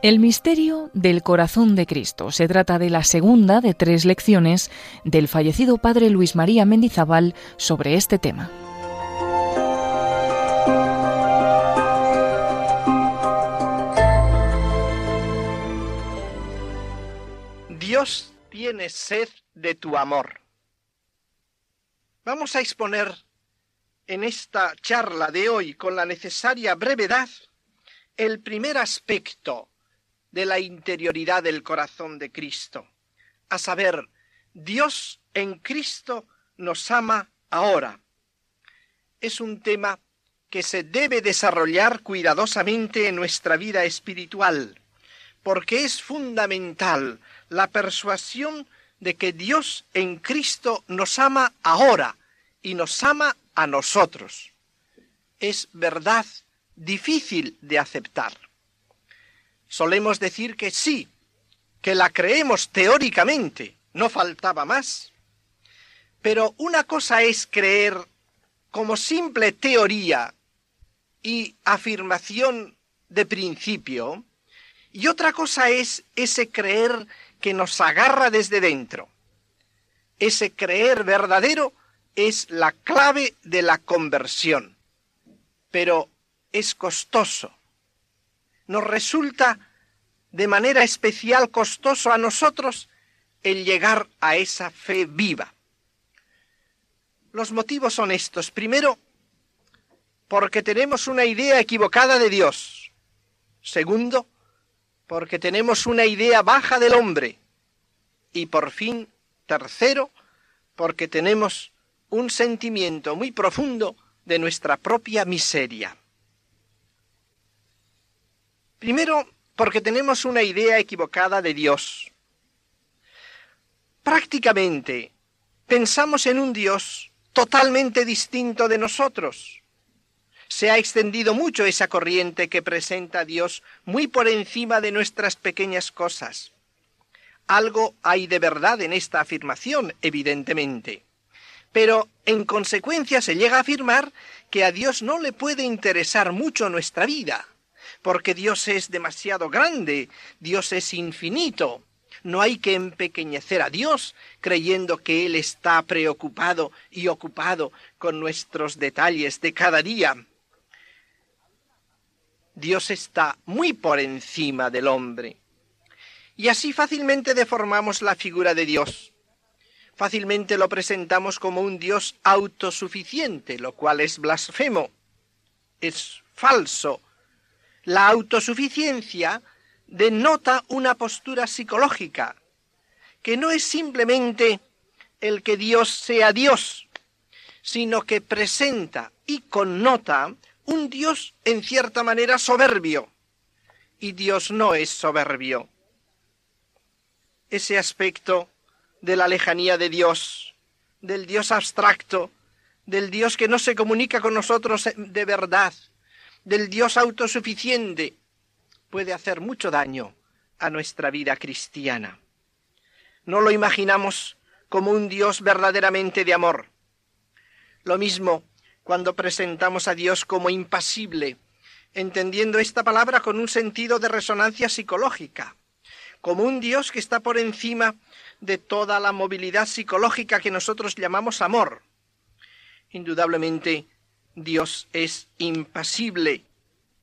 El misterio del corazón de Cristo. Se trata de la segunda de tres lecciones del fallecido padre Luis María Mendizábal sobre este tema. Dios tiene sed de tu amor. Vamos a exponer en esta charla de hoy con la necesaria brevedad el primer aspecto de la interioridad del corazón de Cristo, a saber, Dios en Cristo nos ama ahora. Es un tema que se debe desarrollar cuidadosamente en nuestra vida espiritual, porque es fundamental la persuasión de que Dios en Cristo nos ama ahora y nos ama a nosotros. Es verdad difícil de aceptar solemos decir que sí, que la creemos teóricamente, no faltaba más. Pero una cosa es creer como simple teoría y afirmación de principio, y otra cosa es ese creer que nos agarra desde dentro. Ese creer verdadero es la clave de la conversión, pero es costoso, nos resulta de manera especial costoso a nosotros el llegar a esa fe viva. Los motivos son estos. Primero, porque tenemos una idea equivocada de Dios. Segundo, porque tenemos una idea baja del hombre. Y por fin, tercero, porque tenemos un sentimiento muy profundo de nuestra propia miseria. Primero, porque tenemos una idea equivocada de Dios. Prácticamente pensamos en un Dios totalmente distinto de nosotros. Se ha extendido mucho esa corriente que presenta a Dios muy por encima de nuestras pequeñas cosas. Algo hay de verdad en esta afirmación, evidentemente. Pero en consecuencia se llega a afirmar que a Dios no le puede interesar mucho nuestra vida porque Dios es demasiado grande, Dios es infinito. No hay que empequeñecer a Dios creyendo que Él está preocupado y ocupado con nuestros detalles de cada día. Dios está muy por encima del hombre. Y así fácilmente deformamos la figura de Dios. Fácilmente lo presentamos como un Dios autosuficiente, lo cual es blasfemo. Es falso la autosuficiencia denota una postura psicológica, que no es simplemente el que Dios sea Dios, sino que presenta y connota un Dios en cierta manera soberbio. Y Dios no es soberbio. Ese aspecto de la lejanía de Dios, del Dios abstracto, del Dios que no se comunica con nosotros de verdad, del Dios autosuficiente puede hacer mucho daño a nuestra vida cristiana. No lo imaginamos como un Dios verdaderamente de amor. Lo mismo cuando presentamos a Dios como impasible, entendiendo esta palabra con un sentido de resonancia psicológica, como un Dios que está por encima de toda la movilidad psicológica que nosotros llamamos amor. Indudablemente, Dios es impasible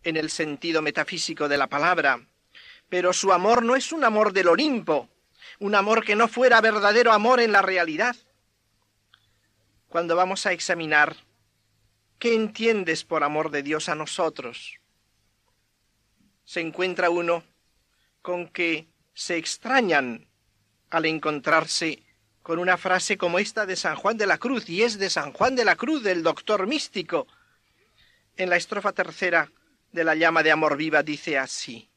en el sentido metafísico de la palabra, pero su amor no es un amor del Olimpo, un amor que no fuera verdadero amor en la realidad. Cuando vamos a examinar qué entiendes por amor de Dios a nosotros, se encuentra uno con que se extrañan al encontrarse con una frase como esta de San Juan de la Cruz, y es de San Juan de la Cruz, del doctor místico. En la estrofa tercera de la llama de amor viva dice así,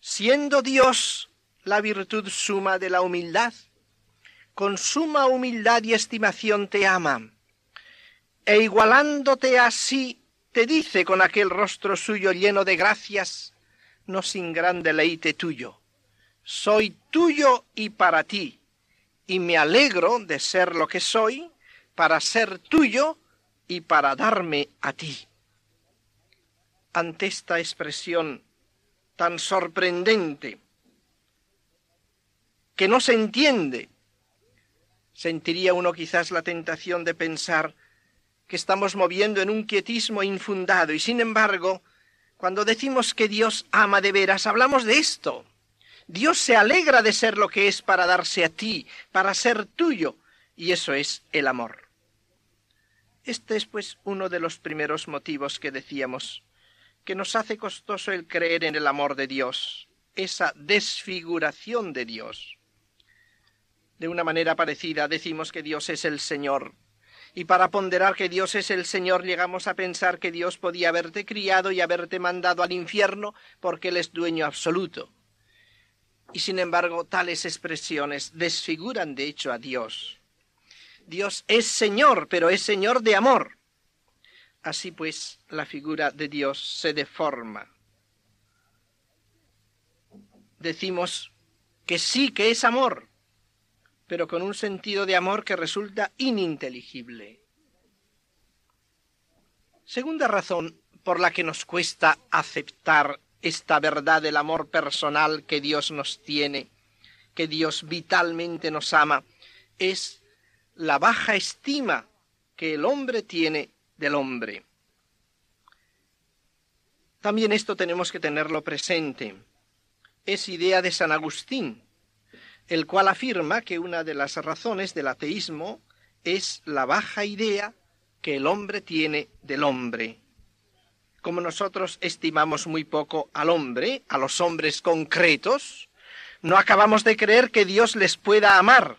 siendo Dios la virtud suma de la humildad, con suma humildad y estimación te ama, e igualándote así, te dice con aquel rostro suyo lleno de gracias, no sin gran deleite tuyo, soy tuyo y para ti, y me alegro de ser lo que soy, para ser tuyo y para darme a ti. Ante esta expresión tan sorprendente, que no se entiende, sentiría uno quizás la tentación de pensar que estamos moviendo en un quietismo infundado y sin embargo, cuando decimos que Dios ama de veras, hablamos de esto. Dios se alegra de ser lo que es para darse a ti, para ser tuyo, y eso es el amor. Este es pues uno de los primeros motivos que decíamos, que nos hace costoso el creer en el amor de Dios, esa desfiguración de Dios. De una manera parecida decimos que Dios es el Señor, y para ponderar que Dios es el Señor llegamos a pensar que Dios podía haberte criado y haberte mandado al infierno porque Él es dueño absoluto. Y sin embargo, tales expresiones desfiguran de hecho a Dios. Dios es Señor, pero es Señor de amor. Así pues, la figura de Dios se deforma. Decimos que sí que es amor, pero con un sentido de amor que resulta ininteligible. Segunda razón por la que nos cuesta aceptar esta verdad del amor personal que Dios nos tiene, que Dios vitalmente nos ama, es la baja estima que el hombre tiene del hombre. También esto tenemos que tenerlo presente. Es idea de San Agustín, el cual afirma que una de las razones del ateísmo es la baja idea que el hombre tiene del hombre como nosotros estimamos muy poco al hombre, a los hombres concretos, no acabamos de creer que Dios les pueda amar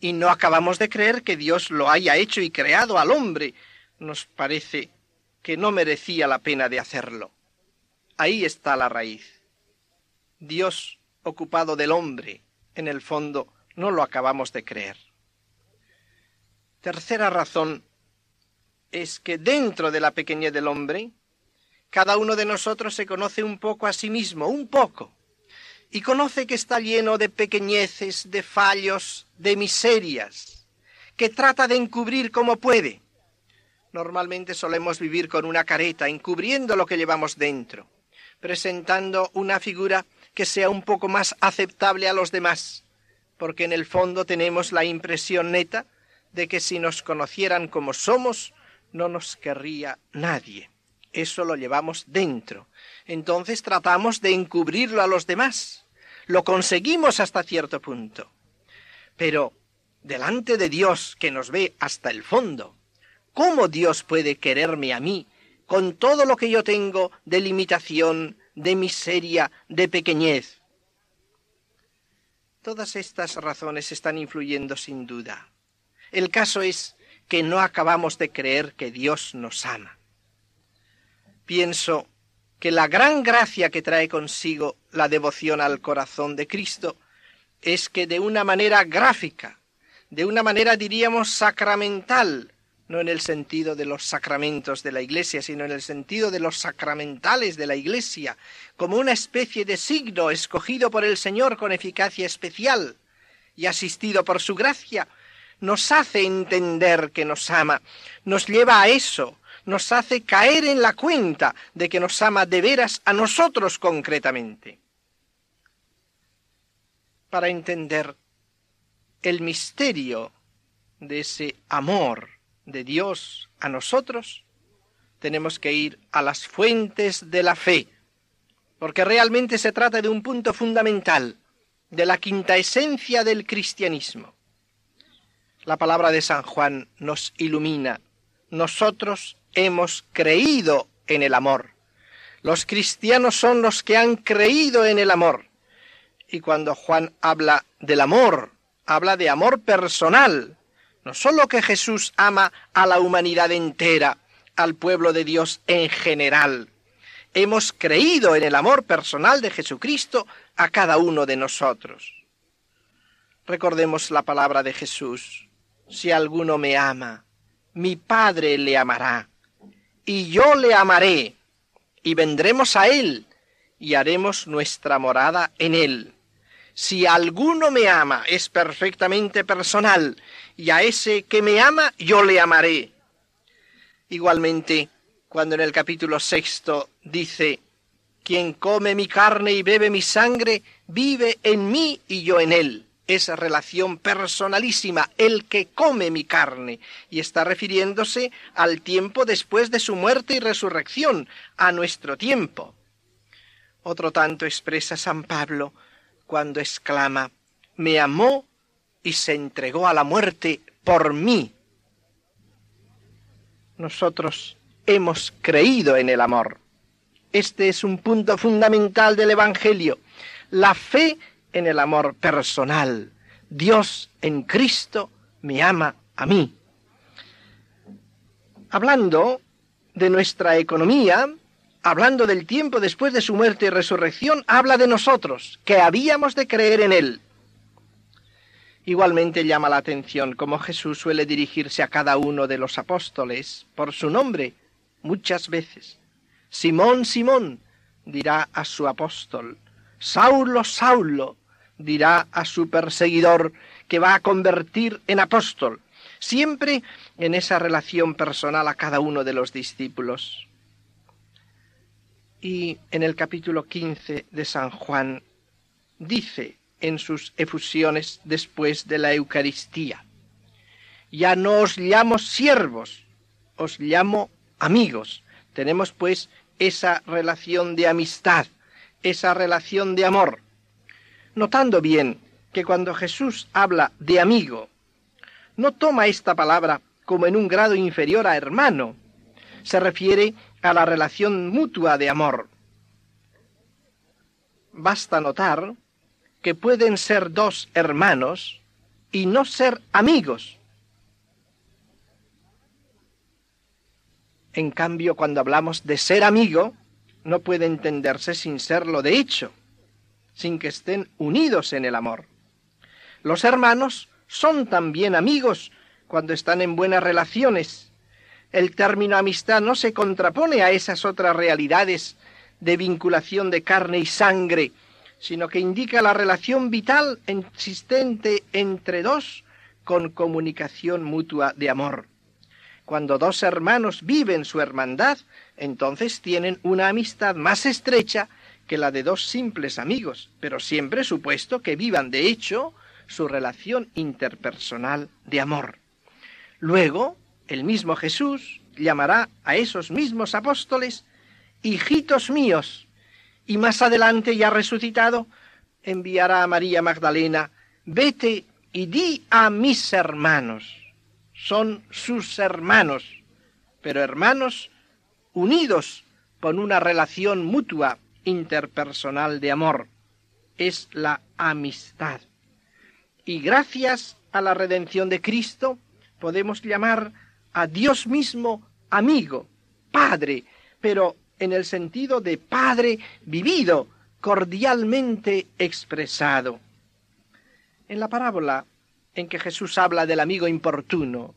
y no acabamos de creer que Dios lo haya hecho y creado al hombre. Nos parece que no merecía la pena de hacerlo. Ahí está la raíz. Dios ocupado del hombre, en el fondo, no lo acabamos de creer. Tercera razón es que dentro de la pequeñez del hombre cada uno de nosotros se conoce un poco a sí mismo, un poco, y conoce que está lleno de pequeñeces, de fallos, de miserias, que trata de encubrir como puede. Normalmente solemos vivir con una careta, encubriendo lo que llevamos dentro, presentando una figura que sea un poco más aceptable a los demás, porque en el fondo tenemos la impresión neta de que si nos conocieran como somos, no nos querría nadie. Eso lo llevamos dentro. Entonces tratamos de encubrirlo a los demás. Lo conseguimos hasta cierto punto. Pero delante de Dios que nos ve hasta el fondo, ¿cómo Dios puede quererme a mí con todo lo que yo tengo de limitación, de miseria, de pequeñez? Todas estas razones están influyendo sin duda. El caso es que no acabamos de creer que Dios nos ama pienso que la gran gracia que trae consigo la devoción al corazón de Cristo es que de una manera gráfica, de una manera diríamos sacramental, no en el sentido de los sacramentos de la Iglesia, sino en el sentido de los sacramentales de la Iglesia, como una especie de signo escogido por el Señor con eficacia especial y asistido por su gracia, nos hace entender que nos ama, nos lleva a eso, nos hace caer en la cuenta de que nos ama de veras a nosotros concretamente. Para entender el misterio de ese amor de Dios a nosotros, tenemos que ir a las fuentes de la fe, porque realmente se trata de un punto fundamental, de la quinta esencia del cristianismo. La palabra de San Juan nos ilumina. Nosotros hemos creído en el amor. Los cristianos son los que han creído en el amor. Y cuando Juan habla del amor, habla de amor personal. No sólo que Jesús ama a la humanidad entera, al pueblo de Dios en general. Hemos creído en el amor personal de Jesucristo a cada uno de nosotros. Recordemos la palabra de Jesús. Si alguno me ama, mi Padre le amará y yo le amaré, y vendremos a él, y haremos nuestra morada en él. Si alguno me ama, es perfectamente personal, y a ese que me ama yo le amaré. Igualmente, cuando en el capítulo sexto dice, quien come mi carne y bebe mi sangre, vive en mí y yo en él. Esa relación personalísima, el que come mi carne, y está refiriéndose al tiempo después de su muerte y resurrección, a nuestro tiempo. Otro tanto expresa San Pablo cuando exclama, me amó y se entregó a la muerte por mí. Nosotros hemos creído en el amor. Este es un punto fundamental del Evangelio. La fe en el amor personal. Dios en Cristo me ama a mí. Hablando de nuestra economía, hablando del tiempo después de su muerte y resurrección, habla de nosotros, que habíamos de creer en Él. Igualmente llama la atención cómo Jesús suele dirigirse a cada uno de los apóstoles por su nombre muchas veces. Simón, Simón, dirá a su apóstol. Saulo, Saulo, dirá a su perseguidor que va a convertir en apóstol, siempre en esa relación personal a cada uno de los discípulos. Y en el capítulo 15 de San Juan dice en sus efusiones después de la Eucaristía, ya no os llamo siervos, os llamo amigos. Tenemos pues esa relación de amistad, esa relación de amor. Notando bien que cuando Jesús habla de amigo, no toma esta palabra como en un grado inferior a hermano, se refiere a la relación mutua de amor. Basta notar que pueden ser dos hermanos y no ser amigos. En cambio, cuando hablamos de ser amigo, no puede entenderse sin serlo de hecho, sin que estén unidos en el amor. Los hermanos son también amigos cuando están en buenas relaciones. El término amistad no se contrapone a esas otras realidades de vinculación de carne y sangre sino que indica la relación vital existente entre dos con comunicación mutua de amor. Cuando dos hermanos viven su hermandad, entonces tienen una amistad más estrecha que la de dos simples amigos, pero siempre supuesto que vivan de hecho su relación interpersonal de amor. Luego, el mismo Jesús llamará a esos mismos apóstoles hijitos míos, y más adelante, ya resucitado, enviará a María Magdalena, vete y di a mis hermanos. Son sus hermanos, pero hermanos unidos por una relación mutua interpersonal de amor. Es la amistad. Y gracias a la redención de Cristo podemos llamar a Dios mismo amigo, Padre, pero en el sentido de Padre vivido, cordialmente expresado. En la parábola en que Jesús habla del amigo importuno,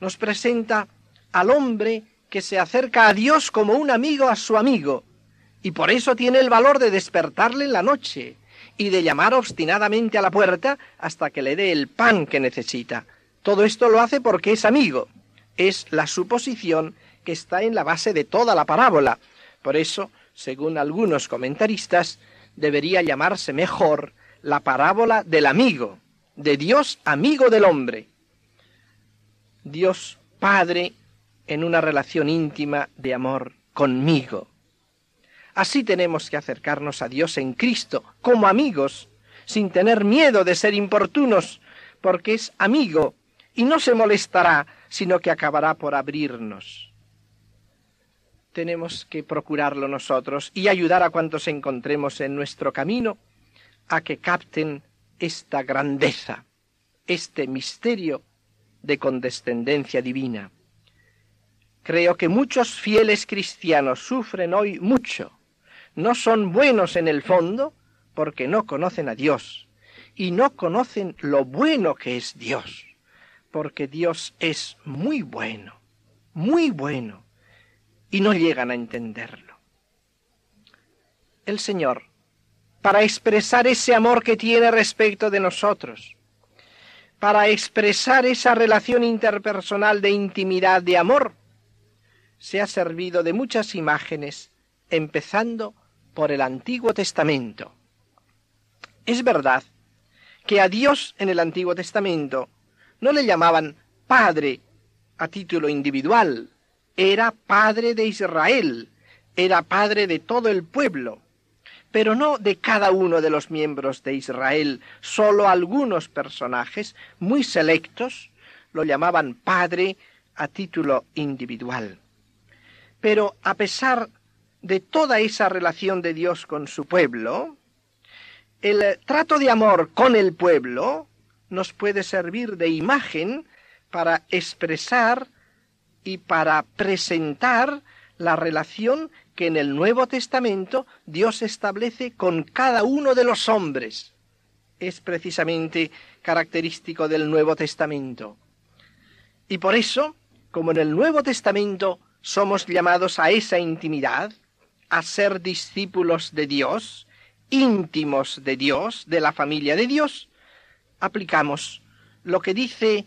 nos presenta al hombre que se acerca a Dios como un amigo a su amigo, y por eso tiene el valor de despertarle en la noche y de llamar obstinadamente a la puerta hasta que le dé el pan que necesita. Todo esto lo hace porque es amigo. Es la suposición que está en la base de toda la parábola. Por eso, según algunos comentaristas, debería llamarse mejor la parábola del amigo, de Dios amigo del hombre. Dios Padre en una relación íntima de amor conmigo. Así tenemos que acercarnos a Dios en Cristo, como amigos, sin tener miedo de ser importunos, porque es amigo y no se molestará, sino que acabará por abrirnos tenemos que procurarlo nosotros y ayudar a cuantos encontremos en nuestro camino a que capten esta grandeza, este misterio de condescendencia divina. Creo que muchos fieles cristianos sufren hoy mucho. No son buenos en el fondo porque no conocen a Dios y no conocen lo bueno que es Dios, porque Dios es muy bueno, muy bueno y no llegan a entenderlo. El Señor, para expresar ese amor que tiene respecto de nosotros, para expresar esa relación interpersonal de intimidad, de amor, se ha servido de muchas imágenes, empezando por el Antiguo Testamento. Es verdad que a Dios en el Antiguo Testamento no le llamaban Padre a título individual, era Padre de Israel, era Padre de todo el pueblo, pero no de cada uno de los miembros de Israel, solo algunos personajes muy selectos lo llamaban Padre a título individual. Pero a pesar de toda esa relación de Dios con su pueblo, el trato de amor con el pueblo nos puede servir de imagen para expresar y para presentar la relación que en el Nuevo Testamento Dios establece con cada uno de los hombres. Es precisamente característico del Nuevo Testamento. Y por eso, como en el Nuevo Testamento somos llamados a esa intimidad, a ser discípulos de Dios, íntimos de Dios, de la familia de Dios, aplicamos lo que dice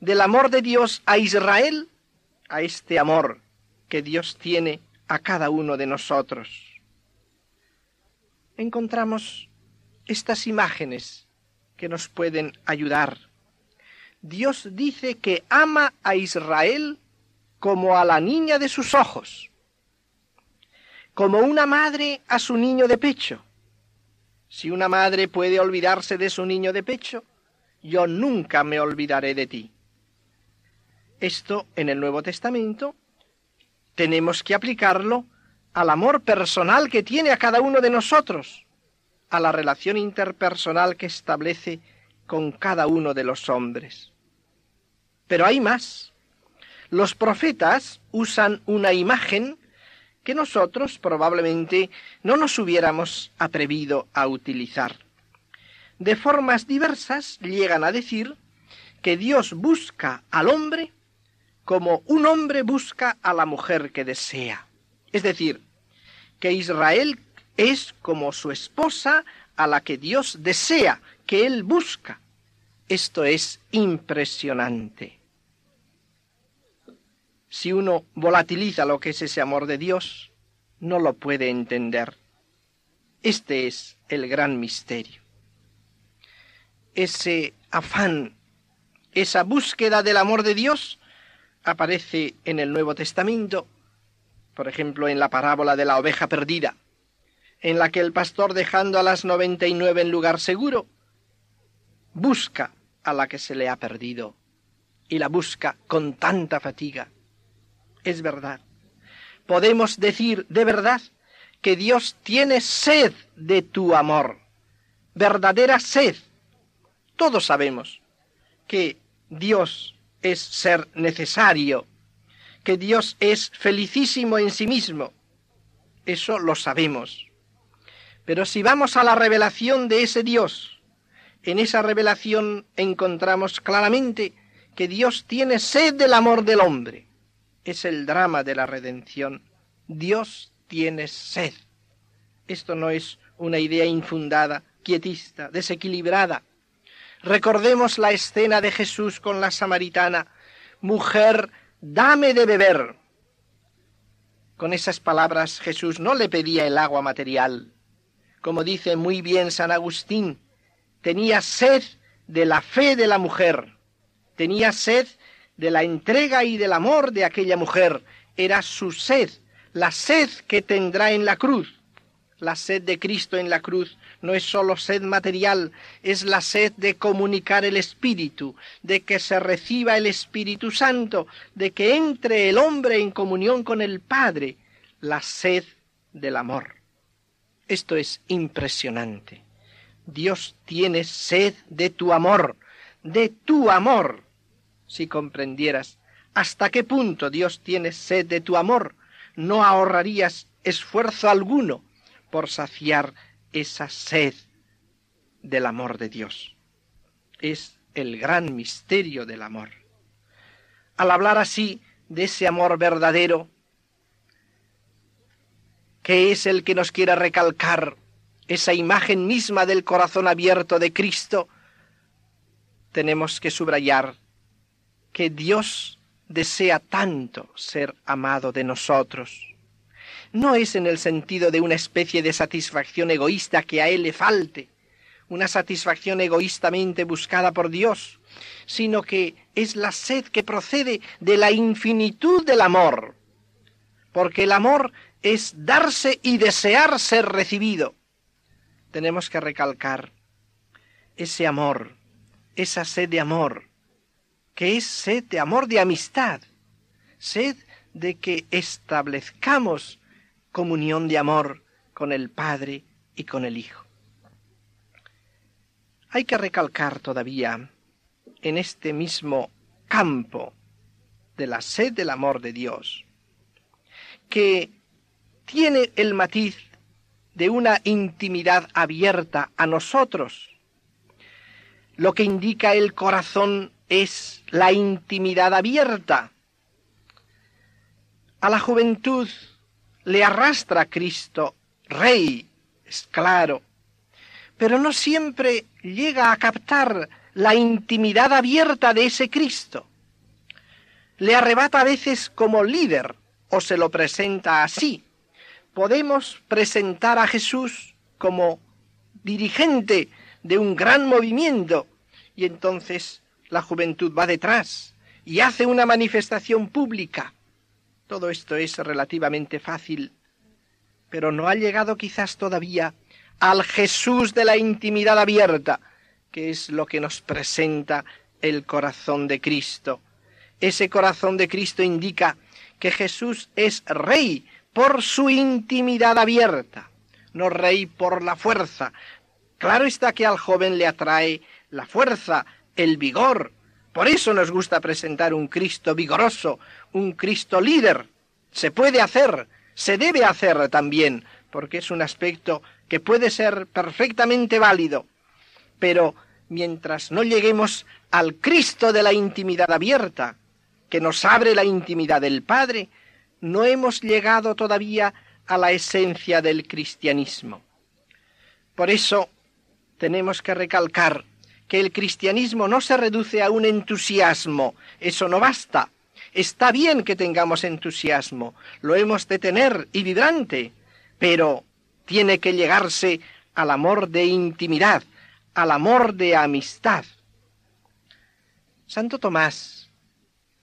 del amor de Dios a Israel, a este amor que Dios tiene a cada uno de nosotros. Encontramos estas imágenes que nos pueden ayudar. Dios dice que ama a Israel como a la niña de sus ojos, como una madre a su niño de pecho. Si una madre puede olvidarse de su niño de pecho, yo nunca me olvidaré de ti. Esto en el Nuevo Testamento tenemos que aplicarlo al amor personal que tiene a cada uno de nosotros, a la relación interpersonal que establece con cada uno de los hombres. Pero hay más. Los profetas usan una imagen que nosotros probablemente no nos hubiéramos atrevido a utilizar. De formas diversas llegan a decir que Dios busca al hombre como un hombre busca a la mujer que desea. Es decir, que Israel es como su esposa a la que Dios desea, que Él busca. Esto es impresionante. Si uno volatiliza lo que es ese amor de Dios, no lo puede entender. Este es el gran misterio. Ese afán, esa búsqueda del amor de Dios, aparece en el Nuevo Testamento, por ejemplo, en la parábola de la oveja perdida, en la que el pastor dejando a las noventa y nueve en lugar seguro, busca a la que se le ha perdido y la busca con tanta fatiga. Es verdad. Podemos decir de verdad que Dios tiene sed de tu amor, verdadera sed. Todos sabemos que Dios es ser necesario, que Dios es felicísimo en sí mismo. Eso lo sabemos. Pero si vamos a la revelación de ese Dios, en esa revelación encontramos claramente que Dios tiene sed del amor del hombre. Es el drama de la redención. Dios tiene sed. Esto no es una idea infundada, quietista, desequilibrada. Recordemos la escena de Jesús con la samaritana, mujer, dame de beber. Con esas palabras Jesús no le pedía el agua material. Como dice muy bien San Agustín, tenía sed de la fe de la mujer, tenía sed de la entrega y del amor de aquella mujer, era su sed, la sed que tendrá en la cruz. La sed de Cristo en la cruz no es sólo sed material, es la sed de comunicar el Espíritu, de que se reciba el Espíritu Santo, de que entre el hombre en comunión con el Padre, la sed del amor. Esto es impresionante. Dios tiene sed de tu amor, de tu amor. Si comprendieras hasta qué punto Dios tiene sed de tu amor, no ahorrarías esfuerzo alguno por saciar esa sed del amor de Dios. Es el gran misterio del amor. Al hablar así de ese amor verdadero, que es el que nos quiere recalcar esa imagen misma del corazón abierto de Cristo, tenemos que subrayar que Dios desea tanto ser amado de nosotros. No es en el sentido de una especie de satisfacción egoísta que a Él le falte, una satisfacción egoístamente buscada por Dios, sino que es la sed que procede de la infinitud del amor, porque el amor es darse y desear ser recibido. Tenemos que recalcar ese amor, esa sed de amor, que es sed de amor de amistad, sed de que establezcamos comunión de amor con el Padre y con el Hijo. Hay que recalcar todavía en este mismo campo de la sed del amor de Dios, que tiene el matiz de una intimidad abierta a nosotros. Lo que indica el corazón es la intimidad abierta. A la juventud le arrastra Cristo, Rey, es claro, pero no siempre llega a captar la intimidad abierta de ese Cristo. Le arrebata a veces como líder o se lo presenta así. Podemos presentar a Jesús como dirigente de un gran movimiento y entonces la juventud va detrás y hace una manifestación pública. Todo esto es relativamente fácil, pero no ha llegado quizás todavía al Jesús de la intimidad abierta, que es lo que nos presenta el corazón de Cristo. Ese corazón de Cristo indica que Jesús es rey por su intimidad abierta, no rey por la fuerza. Claro está que al joven le atrae la fuerza, el vigor. Por eso nos gusta presentar un Cristo vigoroso, un Cristo líder. Se puede hacer, se debe hacer también, porque es un aspecto que puede ser perfectamente válido, pero mientras no lleguemos al Cristo de la intimidad abierta, que nos abre la intimidad del Padre, no hemos llegado todavía a la esencia del cristianismo. Por eso tenemos que recalcar que el cristianismo no se reduce a un entusiasmo, eso no basta. Está bien que tengamos entusiasmo, lo hemos de tener y vibrante, pero tiene que llegarse al amor de intimidad, al amor de amistad. Santo Tomás,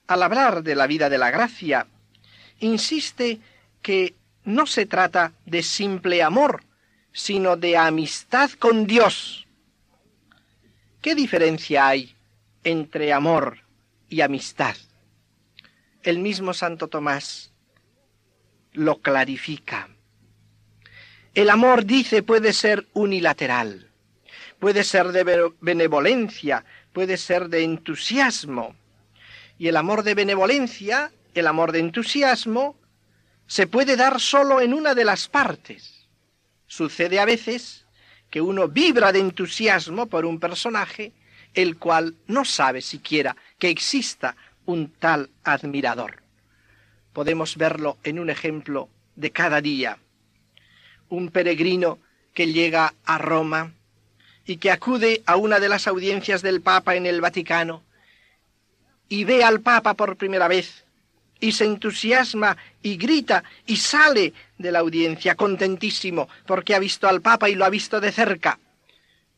al hablar de la vida de la gracia, insiste que no se trata de simple amor, sino de amistad con Dios. ¿Qué diferencia hay entre amor y amistad? El mismo Santo Tomás lo clarifica. El amor, dice, puede ser unilateral, puede ser de benevolencia, puede ser de entusiasmo. Y el amor de benevolencia, el amor de entusiasmo, se puede dar solo en una de las partes. Sucede a veces que uno vibra de entusiasmo por un personaje, el cual no sabe siquiera que exista un tal admirador. Podemos verlo en un ejemplo de cada día un peregrino que llega a Roma y que acude a una de las audiencias del Papa en el Vaticano y ve al Papa por primera vez y se entusiasma y grita y sale de la audiencia contentísimo porque ha visto al Papa y lo ha visto de cerca.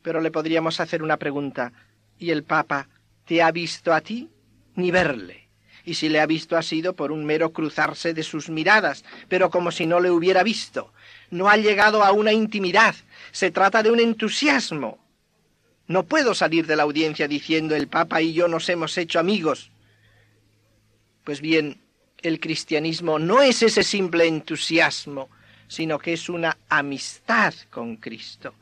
Pero le podríamos hacer una pregunta. ¿Y el Papa te ha visto a ti? Ni verle. Y si le ha visto ha sido por un mero cruzarse de sus miradas, pero como si no le hubiera visto no ha llegado a una intimidad, se trata de un entusiasmo. No puedo salir de la audiencia diciendo el Papa y yo nos hemos hecho amigos. Pues bien, el cristianismo no es ese simple entusiasmo, sino que es una amistad con Cristo.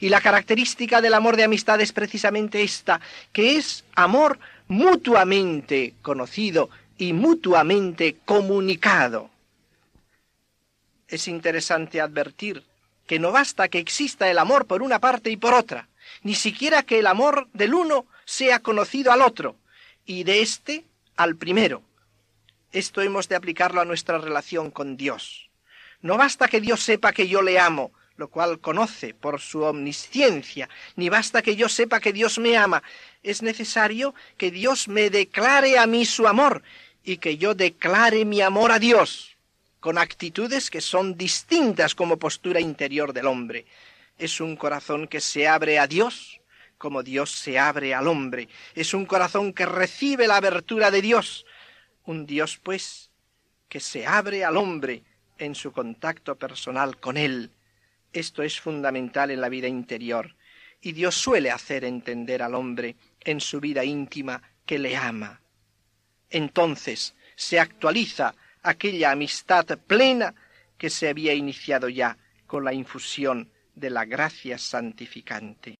Y la característica del amor de amistad es precisamente esta, que es amor mutuamente conocido y mutuamente comunicado es interesante advertir que no basta que exista el amor por una parte y por otra, ni siquiera que el amor del uno sea conocido al otro, y de éste al primero. Esto hemos de aplicarlo a nuestra relación con Dios. No basta que Dios sepa que yo le amo, lo cual conoce por su omnisciencia, ni basta que yo sepa que Dios me ama, es necesario que Dios me declare a mí su amor y que yo declare mi amor a Dios, con actitudes que son distintas como postura interior del hombre. Es un corazón que se abre a Dios como Dios se abre al hombre. Es un corazón que recibe la abertura de Dios. Un Dios, pues, que se abre al hombre en su contacto personal con él. Esto es fundamental en la vida interior, y Dios suele hacer entender al hombre en su vida íntima que le ama. Entonces se actualiza aquella amistad plena que se había iniciado ya con la infusión de la gracia santificante.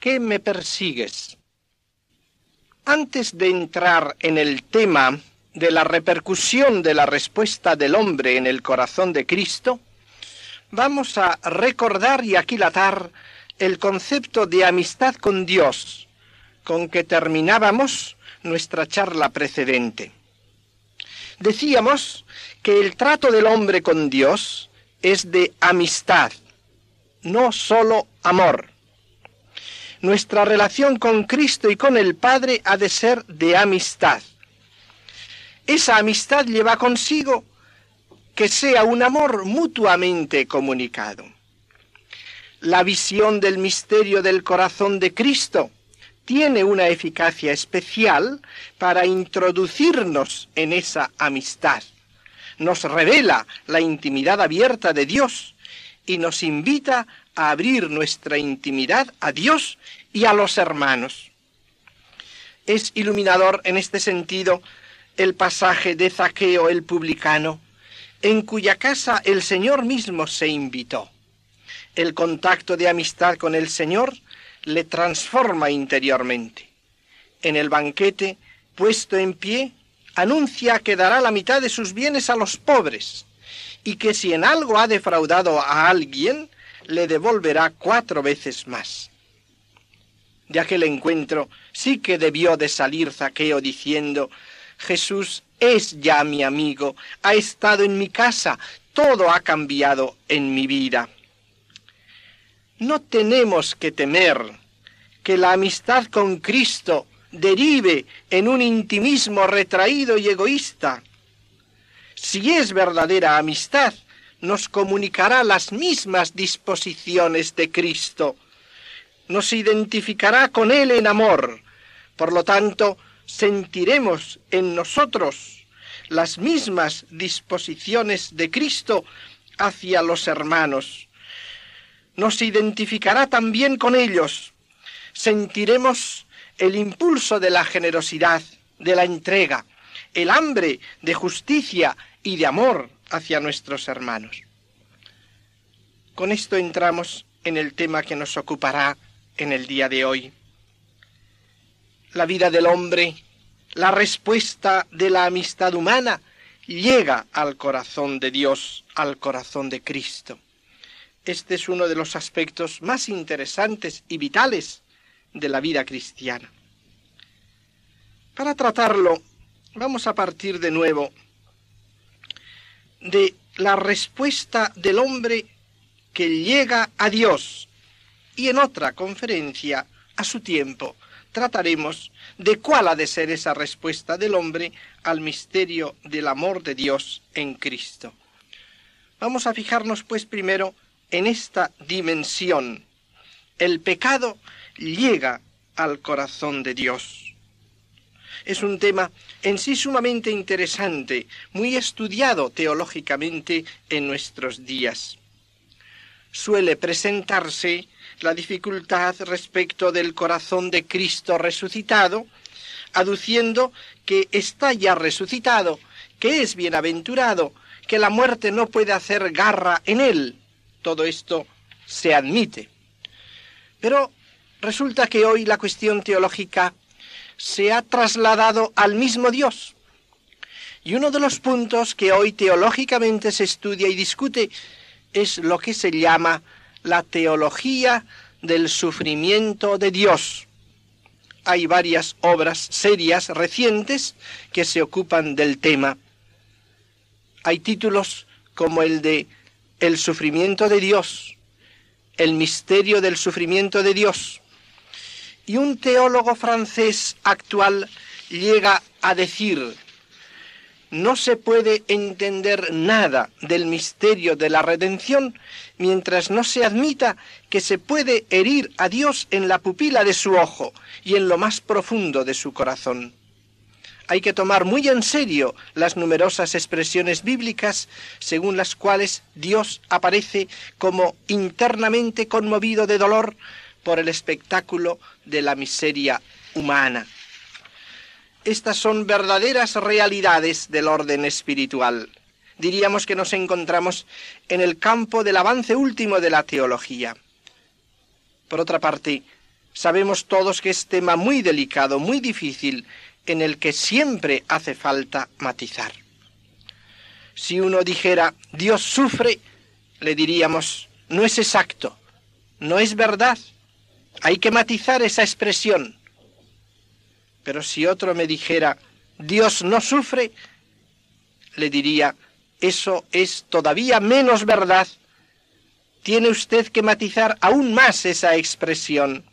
Qué me persigues? Antes de entrar en el tema de la repercusión de la respuesta del hombre en el corazón de Cristo, vamos a recordar y aquilatar el concepto de amistad con Dios con que terminábamos nuestra charla precedente. Decíamos que el trato del hombre con Dios es de amistad, no sólo amor. Nuestra relación con Cristo y con el Padre ha de ser de amistad. Esa amistad lleva consigo que sea un amor mutuamente comunicado. La visión del misterio del corazón de Cristo tiene una eficacia especial para introducirnos en esa amistad. Nos revela la intimidad abierta de Dios y nos invita abrir nuestra intimidad a Dios y a los hermanos. Es iluminador en este sentido el pasaje de Zaqueo el publicano, en cuya casa el Señor mismo se invitó. El contacto de amistad con el Señor le transforma interiormente. En el banquete, puesto en pie, anuncia que dará la mitad de sus bienes a los pobres y que si en algo ha defraudado a alguien, le devolverá cuatro veces más. De aquel encuentro sí que debió de salir Zaqueo diciendo, Jesús es ya mi amigo, ha estado en mi casa, todo ha cambiado en mi vida. No tenemos que temer que la amistad con Cristo derive en un intimismo retraído y egoísta. Si es verdadera amistad, nos comunicará las mismas disposiciones de Cristo, nos identificará con Él en amor. Por lo tanto, sentiremos en nosotros las mismas disposiciones de Cristo hacia los hermanos. Nos identificará también con ellos. Sentiremos el impulso de la generosidad, de la entrega, el hambre de justicia y de amor hacia nuestros hermanos. Con esto entramos en el tema que nos ocupará en el día de hoy la vida del hombre, la respuesta de la amistad humana, llega al corazón de Dios, al corazón de Cristo. Este es uno de los aspectos más interesantes y vitales de la vida cristiana. Para tratarlo, vamos a partir de nuevo de la respuesta del hombre que llega a Dios y en otra conferencia a su tiempo trataremos de cuál ha de ser esa respuesta del hombre al misterio del amor de Dios en Cristo. Vamos a fijarnos pues primero en esta dimensión. El pecado llega al corazón de Dios. Es un tema en sí sumamente interesante, muy estudiado teológicamente en nuestros días. Suele presentarse la dificultad respecto del corazón de Cristo resucitado, aduciendo que está ya resucitado, que es bienaventurado, que la muerte no puede hacer garra en él. Todo esto se admite. Pero resulta que hoy la cuestión teológica se ha trasladado al mismo Dios. Y uno de los puntos que hoy teológicamente se estudia y discute es lo que se llama la teología del sufrimiento de Dios. Hay varias obras serias recientes que se ocupan del tema. Hay títulos como el de El sufrimiento de Dios, El misterio del sufrimiento de Dios. Y un teólogo francés actual llega a decir no se puede entender nada del misterio de la redención mientras no se admita que se puede herir a Dios en la pupila de su ojo y en lo más profundo de su corazón. Hay que tomar muy en serio las numerosas expresiones bíblicas según las cuales Dios aparece como internamente conmovido de dolor por el espectáculo de la miseria humana. Estas son verdaderas realidades del orden espiritual. Diríamos que nos encontramos en el campo del avance último de la teología. Por otra parte, sabemos todos que es tema muy delicado, muy difícil, en el que siempre hace falta matizar. Si uno dijera Dios sufre, le diríamos no es exacto, no es verdad. Hay que matizar esa expresión. Pero si otro me dijera, Dios no sufre, le diría, eso es todavía menos verdad. Tiene usted que matizar aún más esa expresión.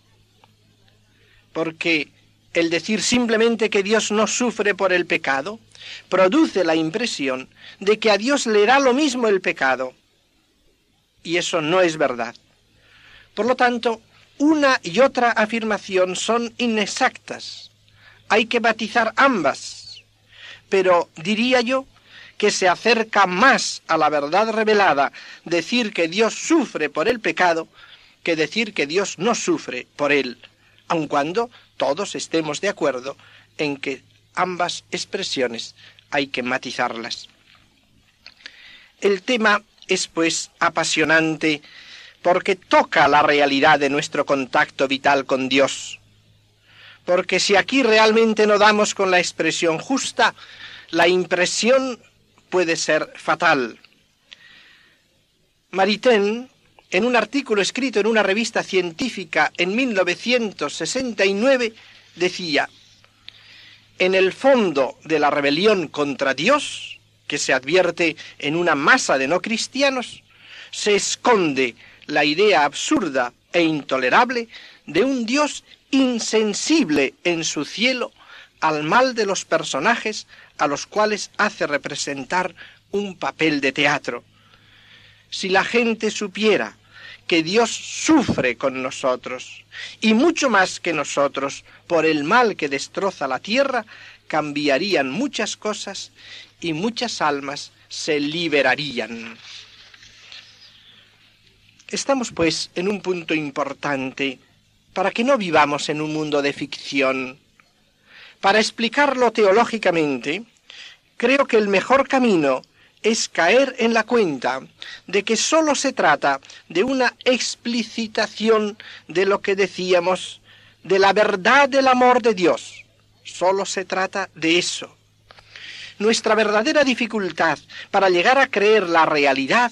porque el decir simplemente que Dios no sufre por el pecado produce la impresión de que a Dios le da lo mismo el pecado. Y eso no es verdad. Por lo tanto, una y otra afirmación son inexactas. Hay que batizar ambas. Pero diría yo que se acerca más a la verdad revelada decir que Dios sufre por el pecado que decir que Dios no sufre por él, aun cuando todos estemos de acuerdo en que ambas expresiones hay que matizarlas. El tema es pues apasionante porque toca la realidad de nuestro contacto vital con Dios. Porque si aquí realmente no damos con la expresión justa, la impresión puede ser fatal. Maritain, en un artículo escrito en una revista científica en 1969, decía, en el fondo de la rebelión contra Dios, que se advierte en una masa de no cristianos, se esconde la idea absurda e intolerable de un Dios insensible en su cielo al mal de los personajes a los cuales hace representar un papel de teatro. Si la gente supiera que Dios sufre con nosotros, y mucho más que nosotros, por el mal que destroza la tierra, cambiarían muchas cosas y muchas almas se liberarían. Estamos pues en un punto importante para que no vivamos en un mundo de ficción. Para explicarlo teológicamente, creo que el mejor camino es caer en la cuenta de que sólo se trata de una explicitación de lo que decíamos, de la verdad del amor de Dios. Sólo se trata de eso. Nuestra verdadera dificultad para llegar a creer la realidad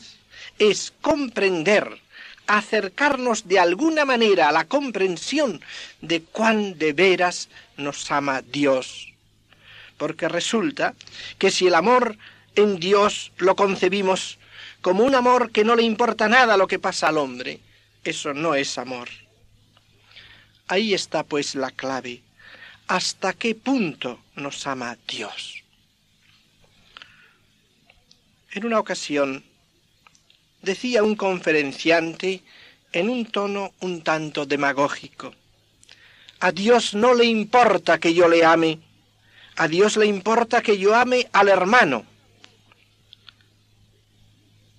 es comprender, acercarnos de alguna manera a la comprensión de cuán de veras nos ama Dios. Porque resulta que si el amor en Dios lo concebimos como un amor que no le importa nada lo que pasa al hombre, eso no es amor. Ahí está pues la clave. ¿Hasta qué punto nos ama Dios? En una ocasión decía un conferenciante en un tono un tanto demagógico, a Dios no le importa que yo le ame, a Dios le importa que yo ame al hermano.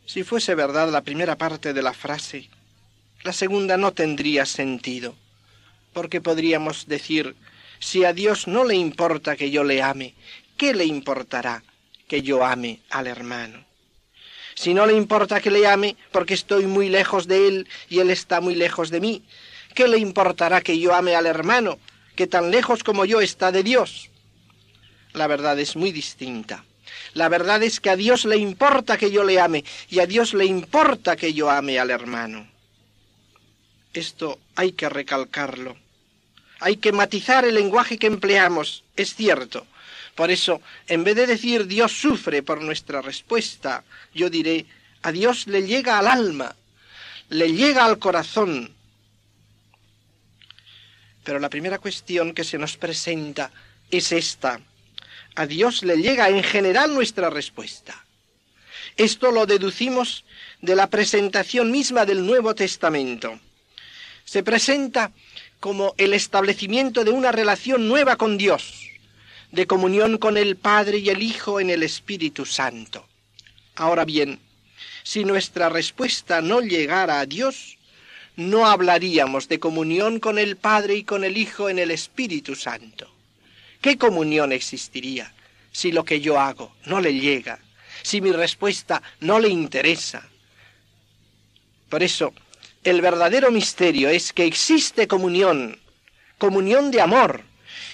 Si fuese verdad la primera parte de la frase, la segunda no tendría sentido, porque podríamos decir, si a Dios no le importa que yo le ame, ¿qué le importará que yo ame al hermano? Si no le importa que le ame porque estoy muy lejos de él y él está muy lejos de mí, ¿qué le importará que yo ame al hermano que tan lejos como yo está de Dios? La verdad es muy distinta. La verdad es que a Dios le importa que yo le ame y a Dios le importa que yo ame al hermano. Esto hay que recalcarlo. Hay que matizar el lenguaje que empleamos, es cierto. Por eso, en vez de decir Dios sufre por nuestra respuesta, yo diré, a Dios le llega al alma, le llega al corazón. Pero la primera cuestión que se nos presenta es esta a Dios le llega en general nuestra respuesta. Esto lo deducimos de la presentación misma del Nuevo Testamento. Se presenta como el establecimiento de una relación nueva con Dios, de comunión con el Padre y el Hijo en el Espíritu Santo. Ahora bien, si nuestra respuesta no llegara a Dios, no hablaríamos de comunión con el Padre y con el Hijo en el Espíritu Santo. ¿Qué comunión existiría si lo que yo hago no le llega, si mi respuesta no le interesa? Por eso, el verdadero misterio es que existe comunión, comunión de amor,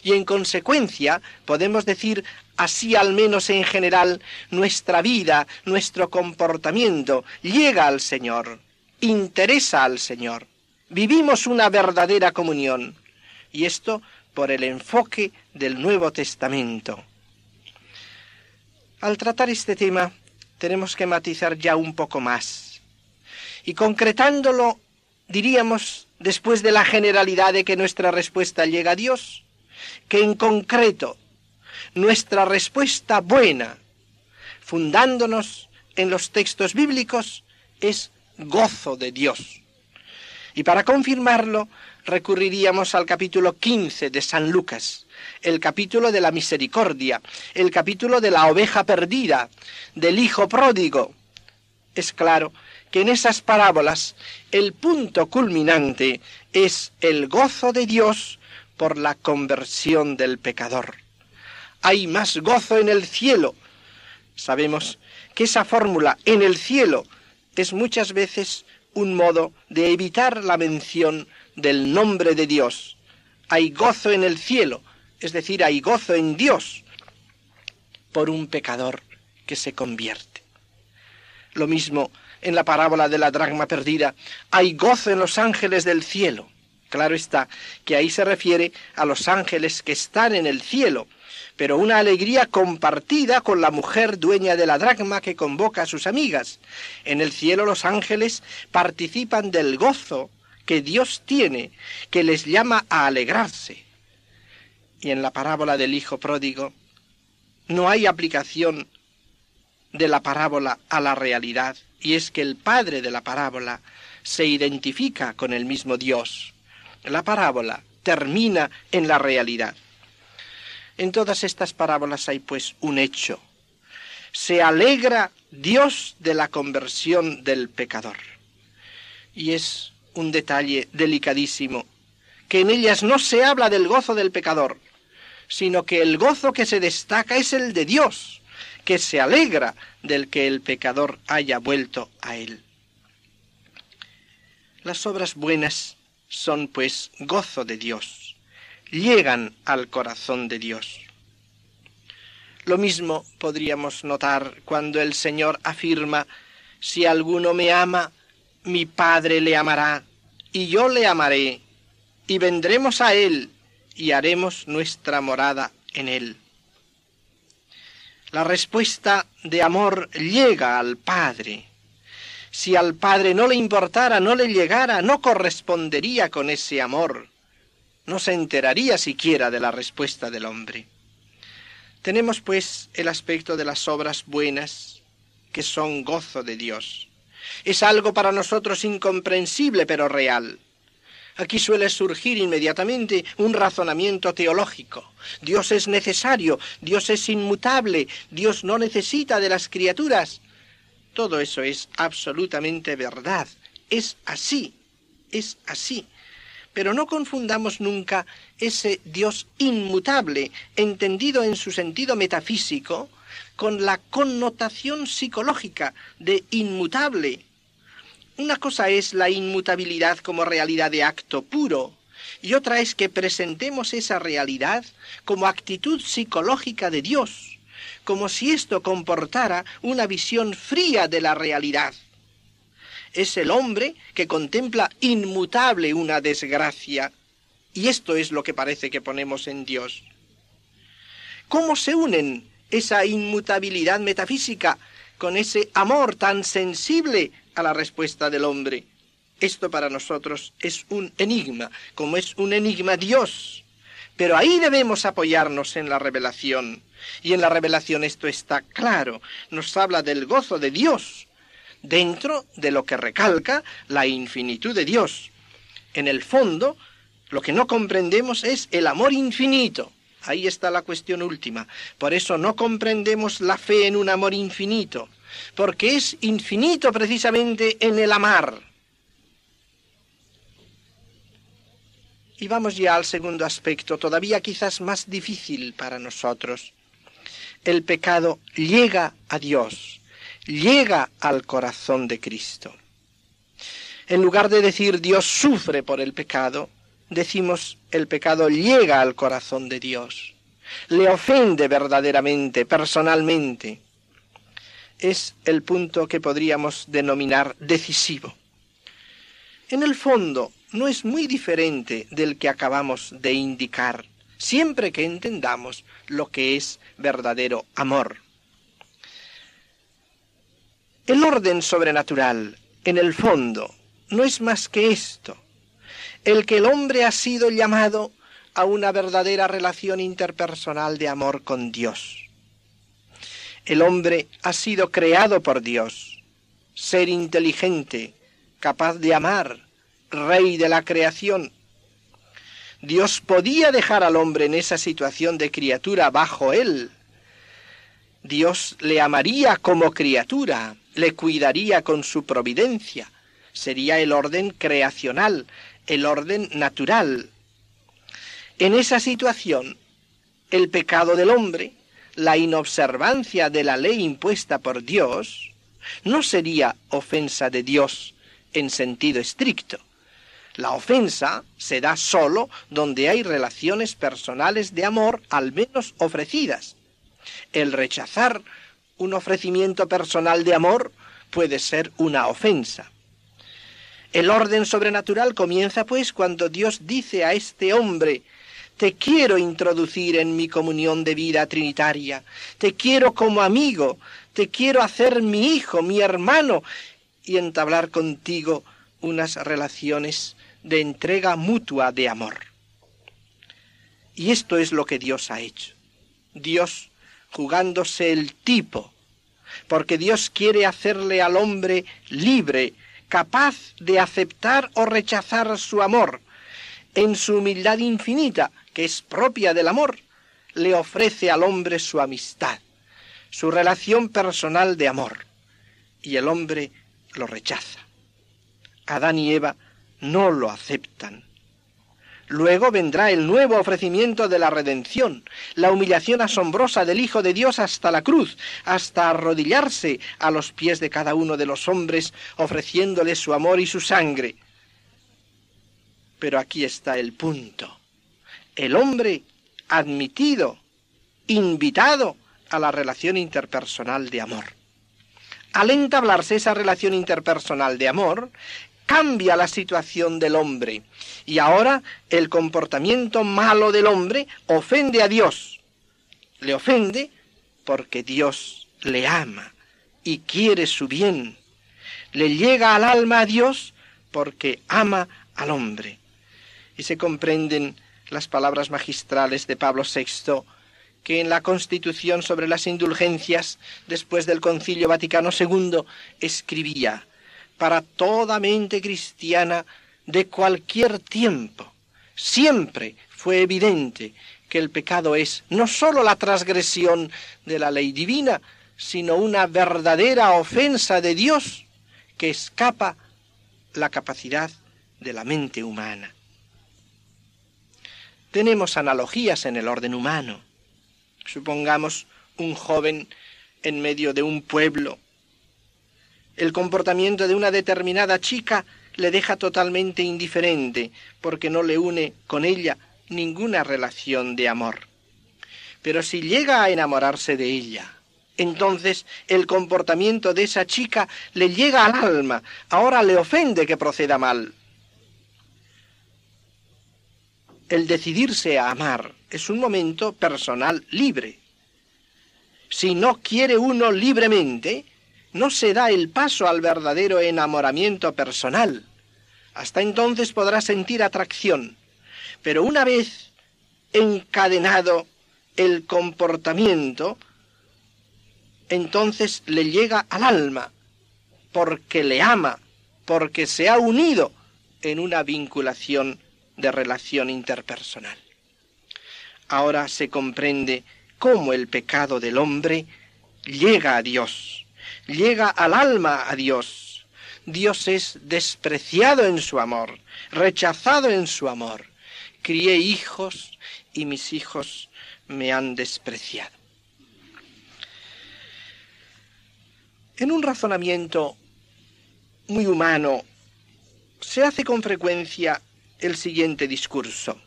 y en consecuencia podemos decir así al menos en general, nuestra vida, nuestro comportamiento llega al Señor, interesa al Señor. Vivimos una verdadera comunión. Y esto por el enfoque del Nuevo Testamento. Al tratar este tema tenemos que matizar ya un poco más. Y concretándolo, diríamos después de la generalidad de que nuestra respuesta llega a Dios, que en concreto nuestra respuesta buena, fundándonos en los textos bíblicos, es gozo de Dios. Y para confirmarlo, recurriríamos al capítulo 15 de San Lucas, el capítulo de la misericordia, el capítulo de la oveja perdida, del hijo pródigo. Es claro que en esas parábolas el punto culminante es el gozo de Dios por la conversión del pecador. Hay más gozo en el cielo. Sabemos que esa fórmula en el cielo es muchas veces un modo de evitar la mención del nombre de Dios. Hay gozo en el cielo, es decir, hay gozo en Dios por un pecador que se convierte. Lo mismo en la parábola de la dragma perdida, hay gozo en los ángeles del cielo. Claro está que ahí se refiere a los ángeles que están en el cielo, pero una alegría compartida con la mujer dueña de la dracma que convoca a sus amigas. En el cielo los ángeles participan del gozo que Dios tiene, que les llama a alegrarse. Y en la parábola del Hijo pródigo no hay aplicación de la parábola a la realidad, y es que el padre de la parábola se identifica con el mismo Dios. La parábola termina en la realidad. En todas estas parábolas hay pues un hecho. Se alegra Dios de la conversión del pecador. Y es un detalle delicadísimo, que en ellas no se habla del gozo del pecador, sino que el gozo que se destaca es el de Dios, que se alegra del que el pecador haya vuelto a él. Las obras buenas son pues gozo de Dios, llegan al corazón de Dios. Lo mismo podríamos notar cuando el Señor afirma, si alguno me ama, mi Padre le amará, y yo le amaré, y vendremos a Él, y haremos nuestra morada en Él. La respuesta de amor llega al Padre. Si al Padre no le importara, no le llegara, no correspondería con ese amor. No se enteraría siquiera de la respuesta del hombre. Tenemos pues el aspecto de las obras buenas, que son gozo de Dios. Es algo para nosotros incomprensible pero real. Aquí suele surgir inmediatamente un razonamiento teológico. Dios es necesario, Dios es inmutable, Dios no necesita de las criaturas. Todo eso es absolutamente verdad. Es así, es así. Pero no confundamos nunca ese Dios inmutable, entendido en su sentido metafísico, con la connotación psicológica de inmutable. Una cosa es la inmutabilidad como realidad de acto puro, y otra es que presentemos esa realidad como actitud psicológica de Dios, como si esto comportara una visión fría de la realidad. Es el hombre que contempla inmutable una desgracia, y esto es lo que parece que ponemos en Dios. ¿Cómo se unen esa inmutabilidad metafísica con ese amor tan sensible a la respuesta del hombre. Esto para nosotros es un enigma, como es un enigma Dios. Pero ahí debemos apoyarnos en la revelación. Y en la revelación esto está claro. Nos habla del gozo de Dios, dentro de lo que recalca la infinitud de Dios. En el fondo, lo que no comprendemos es el amor infinito. Ahí está la cuestión última. Por eso no comprendemos la fe en un amor infinito, porque es infinito precisamente en el amar. Y vamos ya al segundo aspecto, todavía quizás más difícil para nosotros. El pecado llega a Dios, llega al corazón de Cristo. En lugar de decir Dios sufre por el pecado, decimos el pecado llega al corazón de Dios, le ofende verdaderamente, personalmente. Es el punto que podríamos denominar decisivo. En el fondo, no es muy diferente del que acabamos de indicar, siempre que entendamos lo que es verdadero amor. El orden sobrenatural, en el fondo, no es más que esto, el que el hombre ha sido llamado a una verdadera relación interpersonal de amor con Dios. El hombre ha sido creado por Dios, ser inteligente, capaz de amar, rey de la creación. Dios podía dejar al hombre en esa situación de criatura bajo él. Dios le amaría como criatura, le cuidaría con su providencia. Sería el orden creacional, el orden natural. En esa situación, el pecado del hombre, la inobservancia de la ley impuesta por Dios, no sería ofensa de Dios en sentido estricto. La ofensa se da sólo donde hay relaciones personales de amor al menos ofrecidas. El rechazar un ofrecimiento personal de amor puede ser una ofensa. El orden sobrenatural comienza pues cuando Dios dice a este hombre, te quiero introducir en mi comunión de vida trinitaria, te quiero como amigo, te quiero hacer mi hijo, mi hermano, y entablar contigo unas relaciones de entrega mutua de amor. Y esto es lo que Dios ha hecho. Dios jugándose el tipo, porque Dios quiere hacerle al hombre libre, capaz de aceptar o rechazar su amor. En su humildad infinita, que es propia del amor, le ofrece al hombre su amistad, su relación personal de amor, y el hombre lo rechaza. Adán y Eva no lo aceptan. Luego vendrá el nuevo ofrecimiento de la redención, la humillación asombrosa del Hijo de Dios hasta la cruz, hasta arrodillarse a los pies de cada uno de los hombres, ofreciéndole su amor y su sangre. Pero aquí está el punto. El hombre admitido, invitado a la relación interpersonal de amor. Al entablarse esa relación interpersonal de amor, cambia la situación del hombre. Y ahora el comportamiento malo del hombre ofende a Dios. Le ofende porque Dios le ama y quiere su bien. Le llega al alma a Dios porque ama al hombre. Y se comprenden las palabras magistrales de Pablo VI, que en la Constitución sobre las indulgencias, después del Concilio Vaticano II, escribía, para toda mente cristiana de cualquier tiempo. Siempre fue evidente que el pecado es no sólo la transgresión de la ley divina, sino una verdadera ofensa de Dios que escapa la capacidad de la mente humana. Tenemos analogías en el orden humano. Supongamos un joven en medio de un pueblo el comportamiento de una determinada chica le deja totalmente indiferente porque no le une con ella ninguna relación de amor. Pero si llega a enamorarse de ella, entonces el comportamiento de esa chica le llega al alma, ahora le ofende que proceda mal. El decidirse a amar es un momento personal libre. Si no quiere uno libremente, no se da el paso al verdadero enamoramiento personal. Hasta entonces podrá sentir atracción, pero una vez encadenado el comportamiento, entonces le llega al alma, porque le ama, porque se ha unido en una vinculación de relación interpersonal. Ahora se comprende cómo el pecado del hombre llega a Dios llega al alma a Dios. Dios es despreciado en su amor, rechazado en su amor. Crié hijos y mis hijos me han despreciado. En un razonamiento muy humano se hace con frecuencia el siguiente discurso.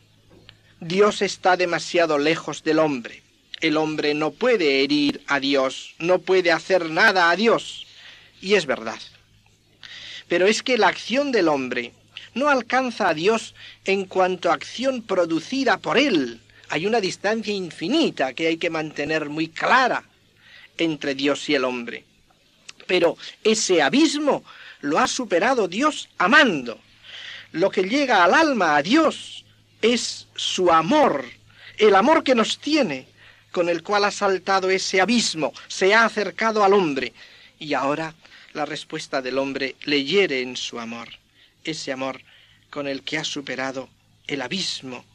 Dios está demasiado lejos del hombre. El hombre no puede herir a Dios, no puede hacer nada a Dios. Y es verdad. Pero es que la acción del hombre no alcanza a Dios en cuanto a acción producida por Él. Hay una distancia infinita que hay que mantener muy clara entre Dios y el hombre. Pero ese abismo lo ha superado Dios amando. Lo que llega al alma, a Dios, es su amor, el amor que nos tiene, con el cual ha saltado ese abismo, se ha acercado al hombre. Y ahora la respuesta del hombre le hiere en su amor, ese amor con el que ha superado el abismo.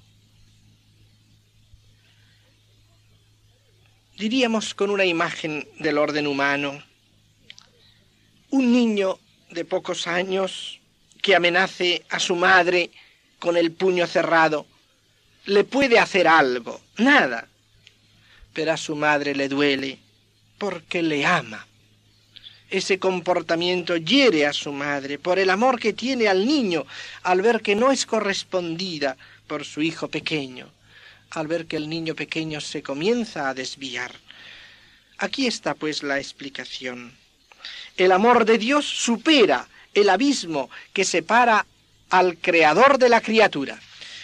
Diríamos con una imagen del orden humano, un niño de pocos años que amenace a su madre con el puño cerrado, le puede hacer algo, nada, pero a su madre le duele porque le ama. Ese comportamiento hiere a su madre por el amor que tiene al niño al ver que no es correspondida por su hijo pequeño, al ver que el niño pequeño se comienza a desviar. Aquí está pues la explicación. El amor de Dios supera el abismo que separa al creador de la criatura.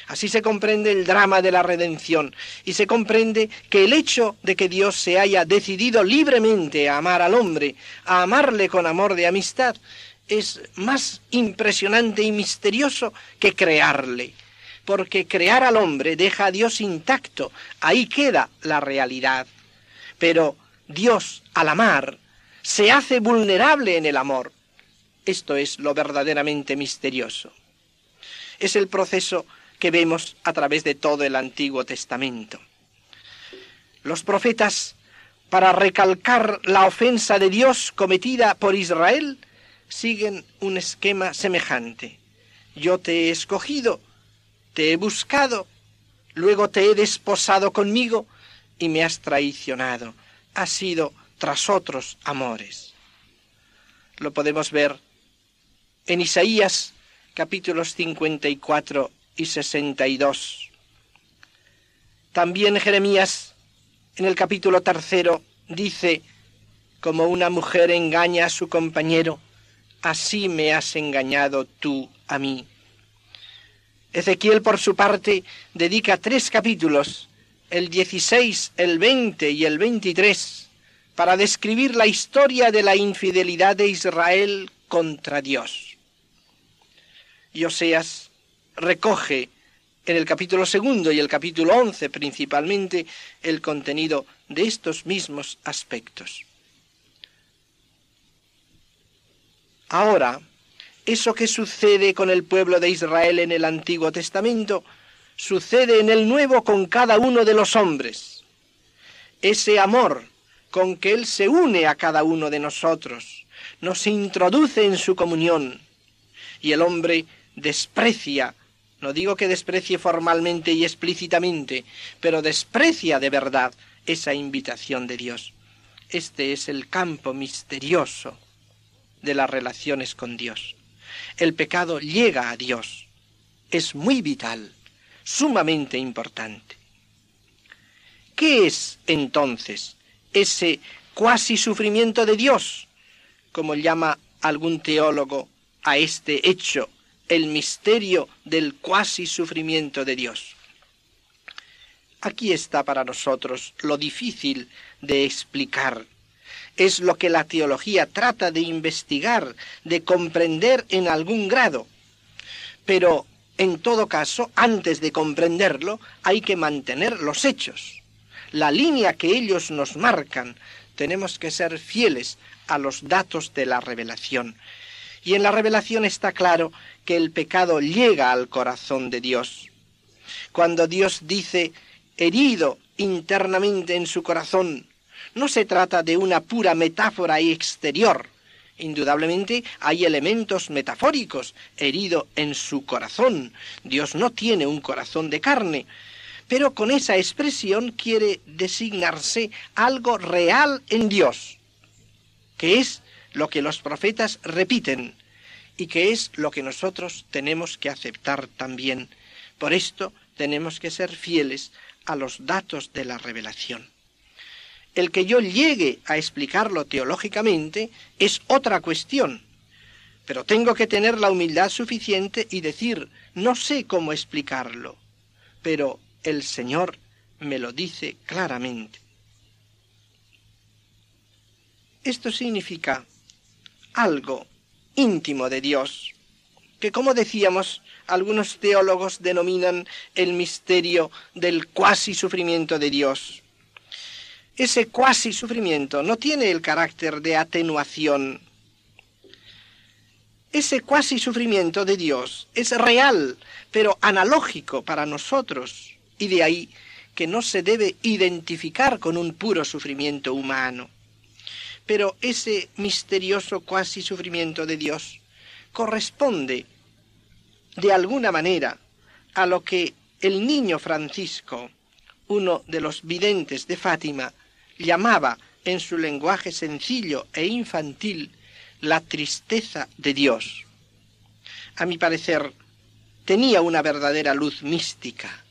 Así se comprende el drama de la redención y se comprende que el hecho de que Dios se haya decidido libremente a amar al hombre, a amarle con amor de amistad, es más impresionante y misterioso que crearle, porque crear al hombre deja a Dios intacto, ahí queda la realidad. Pero Dios, al amar, se hace vulnerable en el amor. Esto es lo verdaderamente misterioso. Es el proceso que vemos a través de todo el Antiguo Testamento. Los profetas, para recalcar la ofensa de Dios cometida por Israel, siguen un esquema semejante. Yo te he escogido, te he buscado, luego te he desposado conmigo y me has traicionado. Has sido tras otros amores. Lo podemos ver en Isaías capítulos 54 y 62. También Jeremías, en el capítulo tercero, dice, como una mujer engaña a su compañero, así me has engañado tú a mí. Ezequiel, por su parte, dedica tres capítulos, el 16, el 20 y el 23, para describir la historia de la infidelidad de Israel contra Dios. Y Oseas recoge en el capítulo segundo y el capítulo once principalmente el contenido de estos mismos aspectos. Ahora, eso que sucede con el pueblo de Israel en el Antiguo Testamento, sucede en el Nuevo con cada uno de los hombres. Ese amor con que Él se une a cada uno de nosotros, nos introduce en su comunión, y el hombre desprecia no digo que desprecie formalmente y explícitamente, pero desprecia de verdad esa invitación de Dios. Este es el campo misterioso de las relaciones con Dios. El pecado llega a Dios. Es muy vital, sumamente importante. ¿Qué es entonces ese cuasi sufrimiento de Dios, como llama algún teólogo a este hecho el misterio del cuasi sufrimiento de Dios. Aquí está para nosotros lo difícil de explicar. Es lo que la teología trata de investigar, de comprender en algún grado. Pero, en todo caso, antes de comprenderlo, hay que mantener los hechos. La línea que ellos nos marcan, tenemos que ser fieles a los datos de la revelación. Y en la revelación está claro que el pecado llega al corazón de Dios. Cuando Dios dice herido internamente en su corazón, no se trata de una pura metáfora exterior. Indudablemente hay elementos metafóricos, herido en su corazón. Dios no tiene un corazón de carne, pero con esa expresión quiere designarse algo real en Dios, que es lo que los profetas repiten y que es lo que nosotros tenemos que aceptar también. Por esto tenemos que ser fieles a los datos de la revelación. El que yo llegue a explicarlo teológicamente es otra cuestión, pero tengo que tener la humildad suficiente y decir, no sé cómo explicarlo, pero el Señor me lo dice claramente. Esto significa algo íntimo de Dios. que como decíamos, algunos teólogos denominan el misterio del cuasi sufrimiento de Dios. Ese cuasi sufrimiento no tiene el carácter de atenuación. Ese cuasi sufrimiento de Dios es real, pero analógico para nosotros, y de ahí que no se debe identificar con un puro sufrimiento humano. Pero ese misterioso cuasi sufrimiento de Dios corresponde de alguna manera a lo que el niño Francisco, uno de los videntes de Fátima, llamaba en su lenguaje sencillo e infantil la tristeza de Dios. A mi parecer, tenía una verdadera luz mística.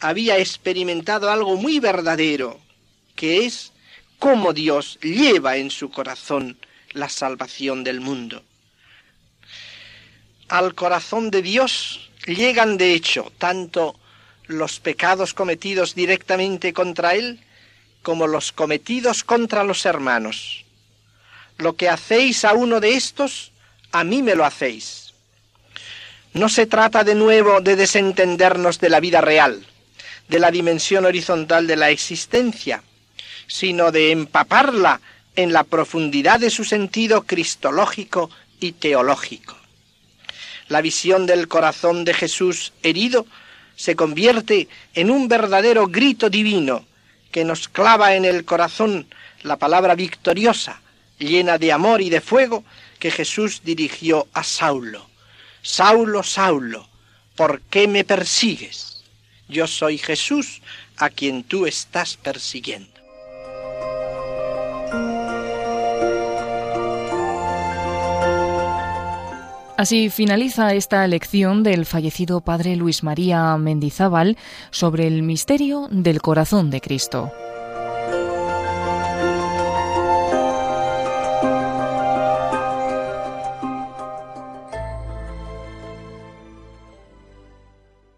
Había experimentado algo muy verdadero, que es cómo Dios lleva en su corazón la salvación del mundo al corazón de Dios llegan de hecho tanto los pecados cometidos directamente contra Él como los cometidos contra los hermanos. Lo que hacéis a uno de estos, a mí me lo hacéis. No se trata de nuevo de desentendernos de la vida real, de la dimensión horizontal de la existencia, sino de empaparla en la profundidad de su sentido cristológico y teológico la visión del corazón de Jesús herido se convierte en un verdadero grito divino que nos clava en el corazón la palabra victoriosa, llena de amor y de fuego, que Jesús dirigió a Saulo. Saulo, Saulo, ¿por qué me persigues? Yo soy Jesús a quien tú estás persiguiendo. Así finaliza esta lección del fallecido padre Luis María Mendizábal sobre el misterio del corazón de Cristo.